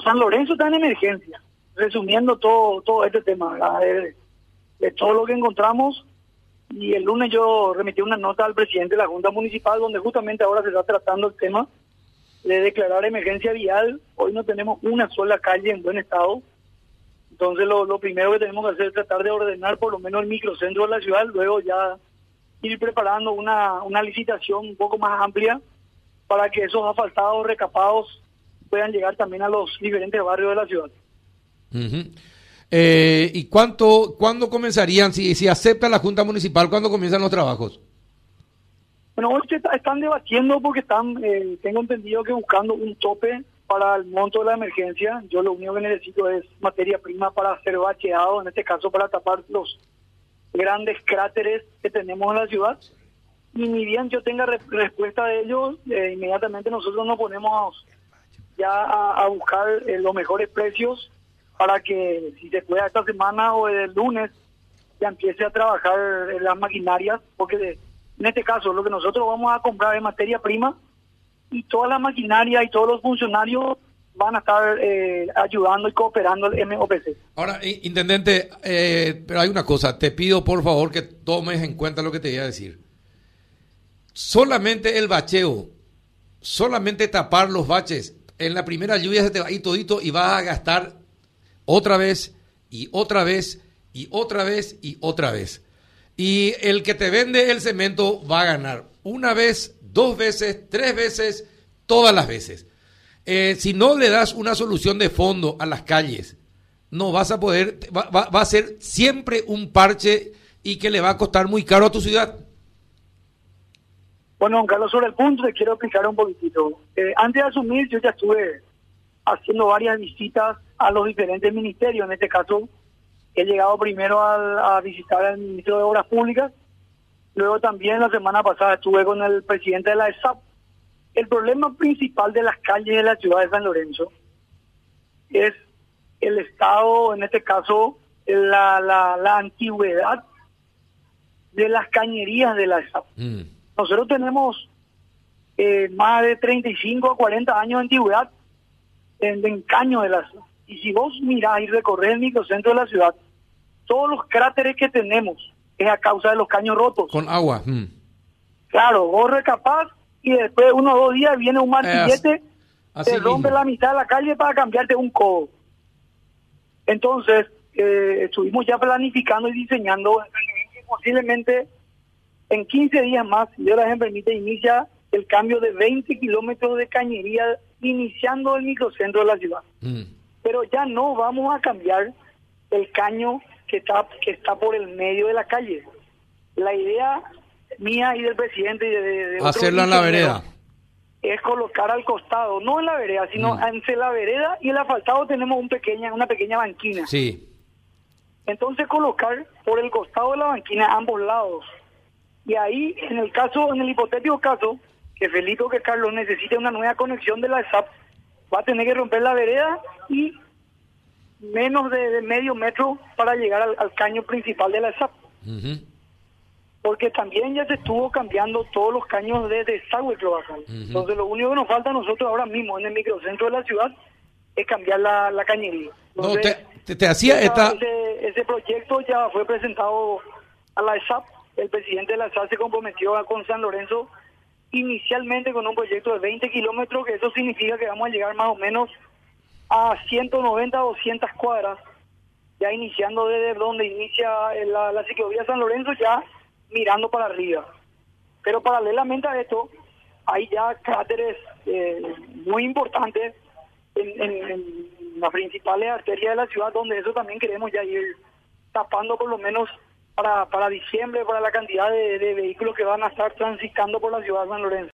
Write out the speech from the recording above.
San Lorenzo está en emergencia, resumiendo todo todo este tema, de, de, todo lo que encontramos. Y el lunes yo remití una nota al presidente de la Junta Municipal donde justamente ahora se está tratando el tema de declarar emergencia vial. Hoy no tenemos una sola calle en buen estado. Entonces lo, lo primero que tenemos que hacer es tratar de ordenar por lo menos el microcentro de la ciudad, luego ya ir preparando una, una licitación un poco más amplia para que esos asfaltados recapados puedan llegar también a los diferentes barrios de la ciudad. eh, ¿Y cuánto, cuándo comenzarían, si, si acepta la Junta Municipal, cuándo comienzan los trabajos? Bueno, hoy están debatiendo porque están, eh, tengo entendido que buscando un tope para el monto de la emergencia. Yo lo único que necesito es materia prima para hacer bacheado, en este caso para tapar los grandes cráteres que tenemos en la ciudad. Y ni bien yo tenga respuesta de ellos, eh, inmediatamente nosotros nos ponemos ya a, buscar eh, los mejores precios para que si se pueda esta semana o el lunes ya empiece a trabajar las maquinarias, porque en este caso lo que nosotros vamos a comprar es materia prima y toda la maquinaria y todos los funcionarios van a estar eh, ayudando y cooperando el MOPC. Ahora, intendente, eh, pero hay una cosa, te pido por favor que tomes en cuenta lo que te voy a decir. Solamente el bacheo, solamente tapar los baches, en la primera lluvia se te va a ir todito y vas a gastar otra vez y otra vez y otra vez y otra vez. Y el que te vende el cemento va a ganar una vez, dos veces, tres veces, todas las veces. Eh, si no le das una solución de fondo a las calles, no vas a poder, va, va, a ser siempre un parche y que le va a costar muy caro a tu ciudad. Bueno, Carlos, sobre el punto te quiero explicar un poquitito. Eh, antes de asumir, yo ya estuve haciendo varias visitas a los diferentes ministerios. En este caso, he llegado primero a, visitar al ministro de Obras Públicas, luego también la semana pasada estuve con el presidente de la ESAP. El problema principal de las calles de la ciudad de San Lorenzo es el estado, en este caso, la antigüedad de las cañerías de la ESAP. Mm. Nosotros tenemos eh, más de 35 a 40 años de antigüedad en, en caño de la ciudad. Y si vos mirás y recorres el microcentro de la ciudad, todos los cráteres que tenemos es a causa de los caños rotos. Con agua. Mm. Claro, vos recapaz y después uno o dos días viene un martillete, te rompe la mitad de la calle para cambiarte un codo. Entonces, eh, estuvimos ya planificando y diseñando posiblemente en 15 días más, si Dios las permite, inicia el cambio de 20 kilómetros de cañería iniciando el microcentro de la ciudad. Mm. Pero ya no vamos a cambiar el caño que está, que está por el medio de la calle. La idea mía y del presidente y de, hacerlo en la vereda es colocar al costado, no en la vereda, sino mm. entre la vereda y el asfaltado tenemos un pequeña, una pequeña banquina. Sí. Entonces colocar por el costado de la banquina ambos lados y ahí, en el caso, en el hipotético caso, que Felipe o que Carlos necesite una nueva conexión de la SAP, va a tener que romper la vereda y menos de, medio metro para llegar al, caño principal de la SAP. Porque también ya se estuvo cambiando todos los caños de desagüe cloacal. Entonces, lo único que nos falta a nosotros ahora mismo en el microcentro de la ciudad es cambiar la, cañería. no, te, hacía esta... Ese, ese proyecto ya fue presentado a la SAP el presidente de la SAL se comprometió con San Lorenzo inicialmente con un proyecto de 20 kilómetros, que eso significa que vamos a llegar más o menos a 190 o 200 cuadras, ya iniciando desde donde inicia la, la ciclovía San Lorenzo, ya mirando para arriba. Pero paralelamente a esto, hay ya cráteres eh, muy importantes en, en, las principales arterias de la ciudad, donde eso también queremos ya ir tapando por lo menos para, para diciembre, para la cantidad de, de vehículos que van a estar transitando por la ciudad de San Lorenzo.